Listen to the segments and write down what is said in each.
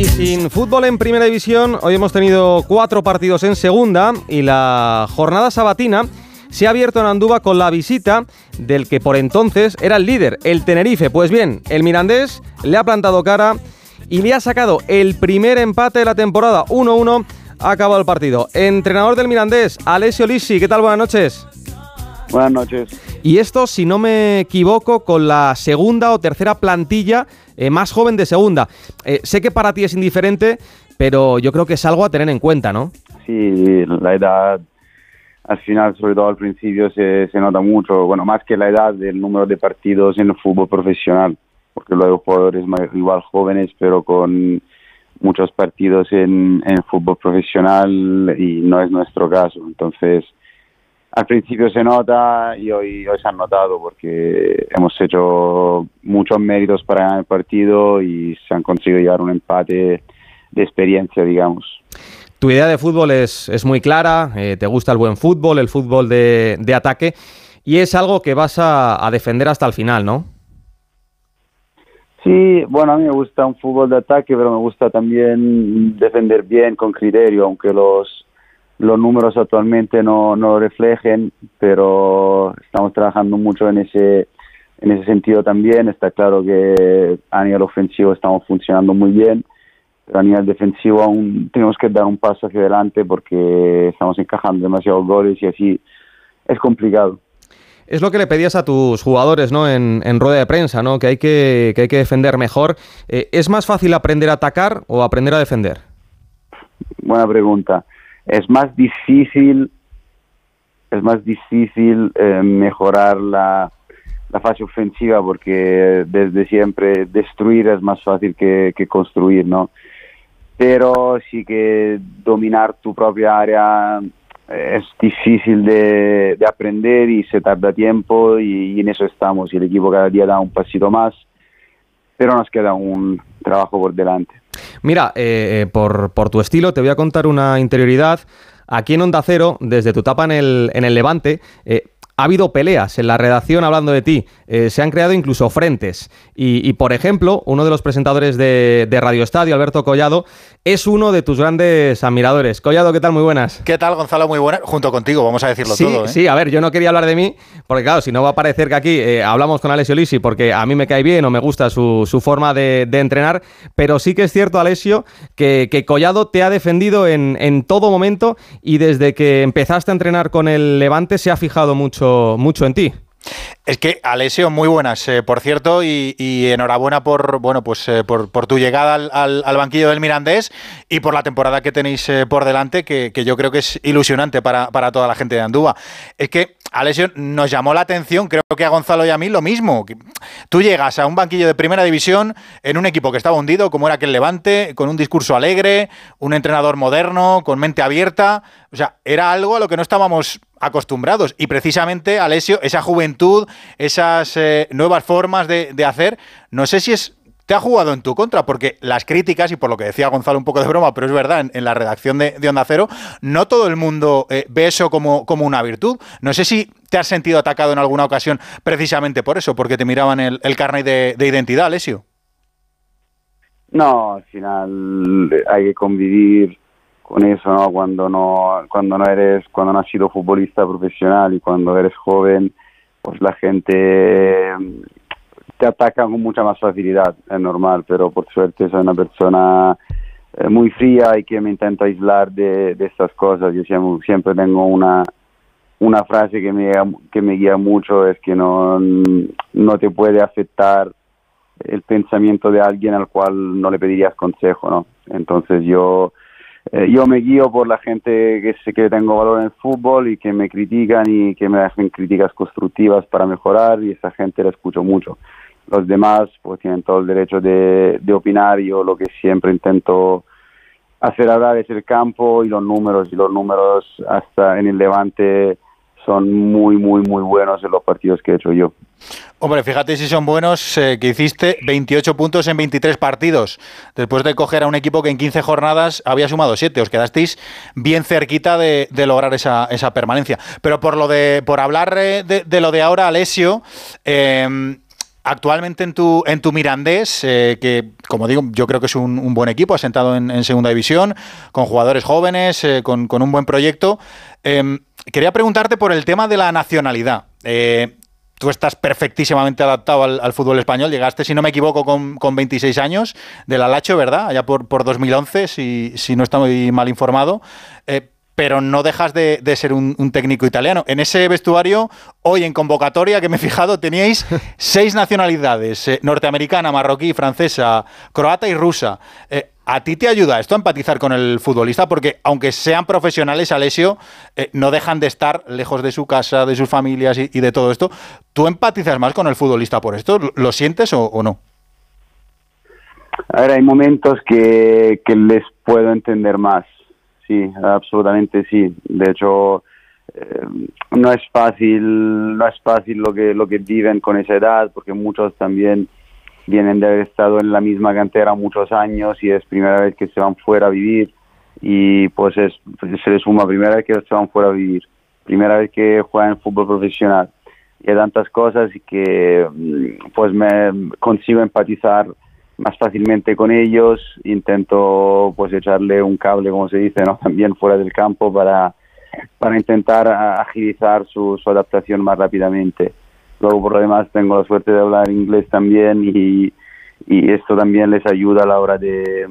Y sin fútbol en primera división, hoy hemos tenido cuatro partidos en segunda y la jornada sabatina se ha abierto en Andúba con la visita del que por entonces era el líder, el Tenerife. Pues bien, el Mirandés le ha plantado cara y le ha sacado el primer empate de la temporada 1-1. Ha acabado el partido. Entrenador del Mirandés, Alessio Lissi, ¿qué tal? Buenas noches. Buenas noches. Y esto, si no me equivoco, con la segunda o tercera plantilla eh, más joven de segunda. Eh, sé que para ti es indiferente, pero yo creo que es algo a tener en cuenta, ¿no? Sí, la edad, al final, sobre todo al principio, se, se nota mucho. Bueno, más que la edad, el número de partidos en el fútbol profesional, porque luego jugadores igual jóvenes, pero con muchos partidos en, en fútbol profesional y no es nuestro caso. Entonces, al principio se nota y hoy, hoy se han notado porque hemos hecho muchos méritos para ganar el partido y se han conseguido llevar un empate de experiencia, digamos. Tu idea de fútbol es, es muy clara, eh, te gusta el buen fútbol, el fútbol de, de ataque y es algo que vas a, a defender hasta el final, ¿no? Sí, bueno, a mí me gusta un fútbol de ataque, pero me gusta también defender bien, con criterio, aunque los, los números actualmente no, no lo reflejen, pero estamos trabajando mucho en ese, en ese sentido también. Está claro que a nivel ofensivo estamos funcionando muy bien, pero a nivel defensivo aún tenemos que dar un paso hacia adelante porque estamos encajando demasiados goles y así es complicado. Es lo que le pedías a tus jugadores, ¿no? En, en rueda de prensa, ¿no? Que hay que, que hay que defender mejor. Eh, ¿Es más fácil aprender a atacar o aprender a defender? Buena pregunta. Es más difícil, es más difícil eh, mejorar la, la fase ofensiva porque desde siempre destruir es más fácil que, que construir, ¿no? Pero sí que dominar tu propia área es difícil de, de, aprender y se tarda tiempo y, en eso estamos el equipo cada día da un pasito más, pero nos queda un trabajo por delante. Mira, eh, por, por, tu estilo te voy a contar una interioridad. Aquí en Onda Cero, desde tu etapa en el, en el Levante, eh, ha habido peleas en la redacción hablando de ti, eh, se han creado incluso frentes. Y, y, por ejemplo, uno de los presentadores de, de, Radio Estadio, Alberto Collado, es uno de tus grandes admiradores. Collado, ¿qué tal? Muy buenas. ¿Qué tal, Gonzalo? Muy buenas. Junto contigo, vamos a decirlo sí, todo. ¿eh? Sí, a ver, yo no quería hablar de mí, porque claro, si no va a parecer que aquí eh, hablamos con Alessio Lisi, porque a mí me cae bien o me gusta su, su forma de, de, entrenar, pero sí que es cierto, Alessio, que, que Collado te ha defendido en, en, todo momento y desde que empezaste a entrenar con el Levante se ha fijado mucho, mucho en ti. Es que, Alessio, muy buenas, eh, por cierto, y, enhorabuena por bueno pues eh, por, tu llegada al, banquillo del Mirandés y por la temporada que tenéis eh, por delante, que, yo creo que es ilusionante para, para toda la gente de Andúa. Es que, Alessio, nos llamó la atención, creo que a Gonzalo y a mí lo mismo. Tú llegas a un banquillo de primera división en un equipo que estaba hundido, como era aquel Levante, con un discurso alegre, un entrenador moderno, con mente abierta. O sea, era algo a lo que no estábamos acostumbrados. Y precisamente, Alessio, esa juventud, esas eh, nuevas formas de, de, hacer, no sé si es. Te ha jugado en tu contra, porque las críticas, y por lo que decía Gonzalo un poco de broma, pero es verdad, en, la redacción de, de, Onda Cero, no todo el mundo eh, ve eso como, como, una virtud. No sé si te has sentido atacado en alguna ocasión precisamente por eso, porque te miraban el, carnet de, de identidad, Alessio. No, al final hay que convivir con eso, ¿no? Cuando no, cuando no eres, cuando no has sido futbolista profesional y cuando eres joven, pues la gente te ataca con mucha más facilidad, es normal, pero por suerte soy una persona eh, muy fría y que me intento aislar de, de estas cosas. Yo siempre, siempre tengo una, una frase que me, que me guía mucho, es que no, no te puede afectar el pensamiento de alguien al cual no le pedirías consejo, ¿no? Entonces yo eh, yo me guío por la gente que sé que tengo valor en el fútbol y que me critican y que me hacen críticas constructivas para mejorar y esa gente la escucho mucho. Los demás pues tienen todo el derecho de, de opinar, yo lo que siempre intento hacer hablar es el campo y los números y los números hasta en el Levante son muy, muy, muy buenos en los partidos que he hecho yo. Hombre, fíjate si son buenos, eh, que hiciste 28 puntos en 23 partidos, después de coger a un equipo que en 15 jornadas había sumado 7. Os quedasteis bien cerquita de, lograr esa, esa, permanencia. Pero por lo de por hablar eh, de, de, lo de ahora, Alessio, eh, Actualmente en tu, en tu Mirandés, eh, que como digo, yo creo que es un, buen equipo, asentado en, en segunda división, con jugadores jóvenes, eh, con, un buen proyecto. Em, quería preguntarte por el tema de la nacionalidad. Eh, tú estás perfectísimamente adaptado al, fútbol español. Llegaste, si no me equivoco, con, con 26 años del Alacho, ¿verdad? Allá por, por 2011, si, si no estoy mal informado pero no dejas de, ser un, técnico italiano. En ese vestuario, hoy en convocatoria que me he fijado, teníais seis nacionalidades, eh, norteamericana, marroquí, francesa, croata y rusa. Eh, ¿A ti te ayuda esto a empatizar con el futbolista? Porque aunque sean profesionales, Alessio, eh, no dejan de estar lejos de su casa, de sus familias y, de todo esto. ¿Tú empatizas más con el futbolista por esto? ¿Lo sientes o, no? A ver, hay momentos que les puedo entender más sí, absolutamente sí. De hecho, eh, no es fácil, no es fácil lo que lo que viven con esa edad, porque muchos también vienen de haber estado en la misma cantera muchos años y es primera vez que se van fuera a vivir y pues es, se les suma primera vez que se van fuera a vivir, primera vez que juegan fútbol profesional y hay tantas cosas que mm, pues me consigo empatizar más fácilmente con ellos, intento pues echarle un cable, como se dice, ¿no? también fuera del campo para, para intentar agilizar su, adaptación más rápidamente. Luego, por lo demás, tengo la suerte de hablar inglés también y, esto también les ayuda a la hora de,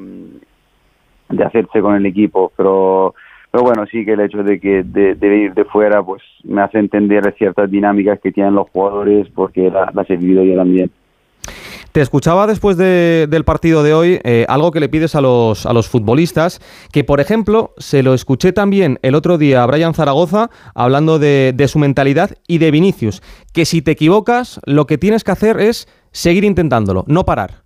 de hacerse con el equipo. Pero, pero bueno, sí que el hecho de que de, de de fuera pues me hace entender ciertas dinámicas que tienen los jugadores porque las he vivido yo también. Te escuchaba después del partido de hoy eh, algo que le pides a los, a los futbolistas, que por ejemplo se lo escuché también el otro día a Brian Zaragoza hablando de, su mentalidad y de Vinicius, que si te equivocas lo que tienes que hacer es seguir intentándolo, no parar.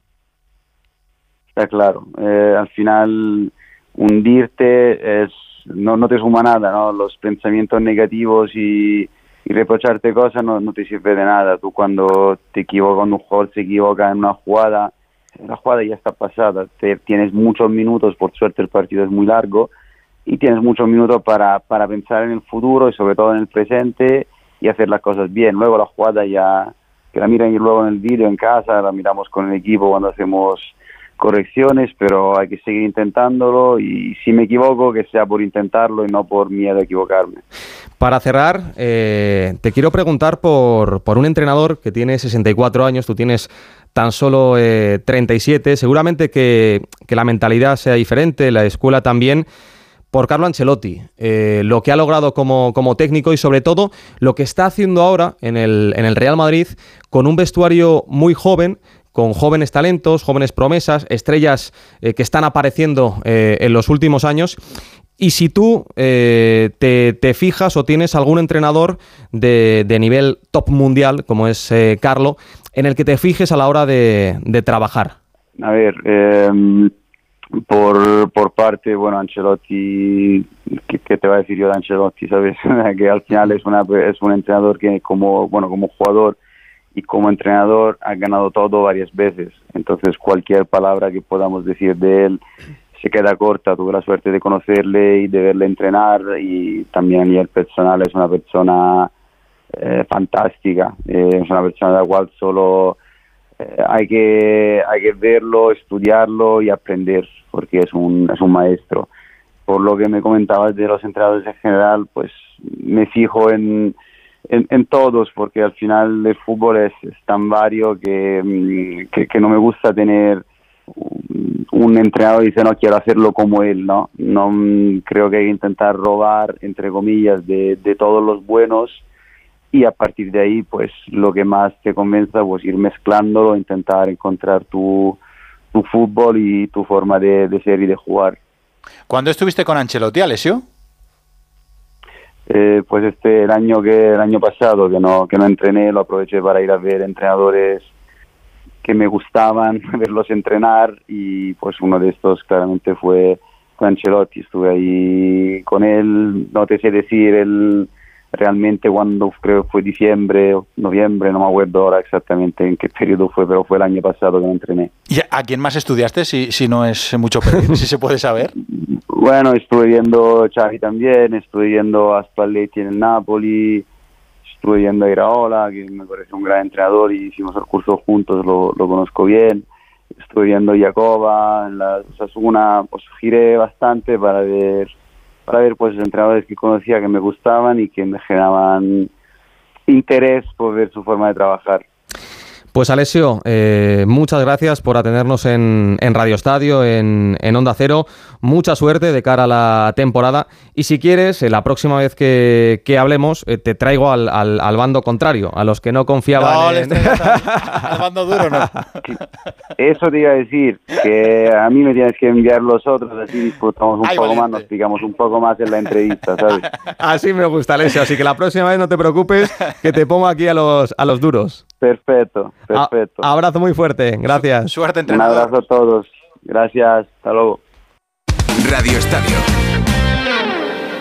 Está claro, eh, al final hundirte es, no, no te suma nada, ¿no? los pensamientos negativos y y reprocharte cosas no, no te sirve de nada. Tú cuando te equivocas, cuando un jugador se equivoca en una jugada, la jugada ya está pasada. Te, tienes muchos minutos, por suerte el partido es muy largo, y tienes muchos minutos para, para pensar en el futuro y sobre todo en el presente y hacer las cosas bien. Luego la jugada ya, que la miran y luego en el vídeo en casa, la miramos con el equipo cuando hacemos correcciones, pero hay que seguir intentándolo y si me equivoco, que sea por intentarlo y no por miedo a equivocarme. Para cerrar, eh, te quiero preguntar por, por, un entrenador que tiene 64 años, tú tienes tan solo 37, eh, seguramente que, que, la mentalidad sea diferente, la escuela también, por Carlo Ancelotti, eh, lo que ha logrado como, como, técnico y sobre todo lo que está haciendo ahora en el, en el Real Madrid con un vestuario muy joven con jóvenes talentos, jóvenes promesas, estrellas que están apareciendo en los últimos años y si tú eh, te, fijas o tienes algún entrenador de, nivel top mundial, como es eh, Carlo, en el que te fijes a la hora de, trabajar. A ver, em, por, por parte, bueno, Ancelotti, ¿qué, te va a decir yo de Ancelotti? ¿Sabes? que al final es, una, es un entrenador que como, bueno, como jugador y como entrenador ha ganado todo varias veces. Entonces, cualquier palabra que podamos decir de él se queda corta. Tuve la suerte de conocerle y de verle entrenar y también a nivel personal es una persona eh, fantástica, eh, es una persona de la cual solo eh, hay, que, hay que verlo, estudiarlo y aprender porque es un, es un maestro. Por lo que me comentabas de los entrenadores en general, pues me fijo en, en, todos, porque al final el fútbol es, tan vario que, mm, que, que, no me gusta tener un entrenador dice no quiero hacerlo como él, ¿no? No mm, creo que hay que intentar robar, entre comillas, de, de todos los buenos y a partir de ahí, pues lo que más te convenza, pues ir mezclándolo, intentar encontrar tu, tu fútbol y tu forma de, de ser y de jugar. ¿Cuándo estuviste con Ancelotti, Alessio? Eh, pues este el año que el año pasado que no que no entrené lo aproveché para ir a ver entrenadores que me gustaban verlos entrenar y pues uno de estos claramente fue, Ancelotti, estuve ahí con él, no te sé decir el realmente cuando creo fue diciembre o noviembre, no me acuerdo ahora exactamente en qué periodo fue, pero fue el año pasado que me entrené. ¿Y a quién más estudiaste, si, si no es mucho pedir, si se puede saber? Bueno, estuve viendo Xavi también, estuve viendo a Spalletti en el Napoli, estuve viendo a Iraola, que me parece un gran entrenador y hicimos el curso juntos, lo, lo conozco bien. Estuve viendo Jacoba, en la Osasuna, pues giré bastante para ver para ver pues entrenadores que conocía que me gustaban y que me generaban interés por ver su forma de trabajar. Pues Alessio, eh, muchas gracias por atendernos en, Radio Estadio, en, Onda Cero. Mucha suerte de cara a la temporada. Y si quieres, eh, la próxima vez que, hablemos, eh, te traigo al, bando contrario, a los que no confiaban en... al bando duro, no. Eso te iba a decir, que a mí me tienes que enviar los otros, así disfrutamos un poco más, nos picamos un poco más en la entrevista, ¿sabes? Así me gusta, Alessio. Así que la próxima vez no te preocupes, que te pongo aquí a los, a los duros. Perfecto. Perfecto. abrazo muy fuerte, gracias. Suerte, Un abrazo a todos. Gracias, hasta luego. Radio Estadio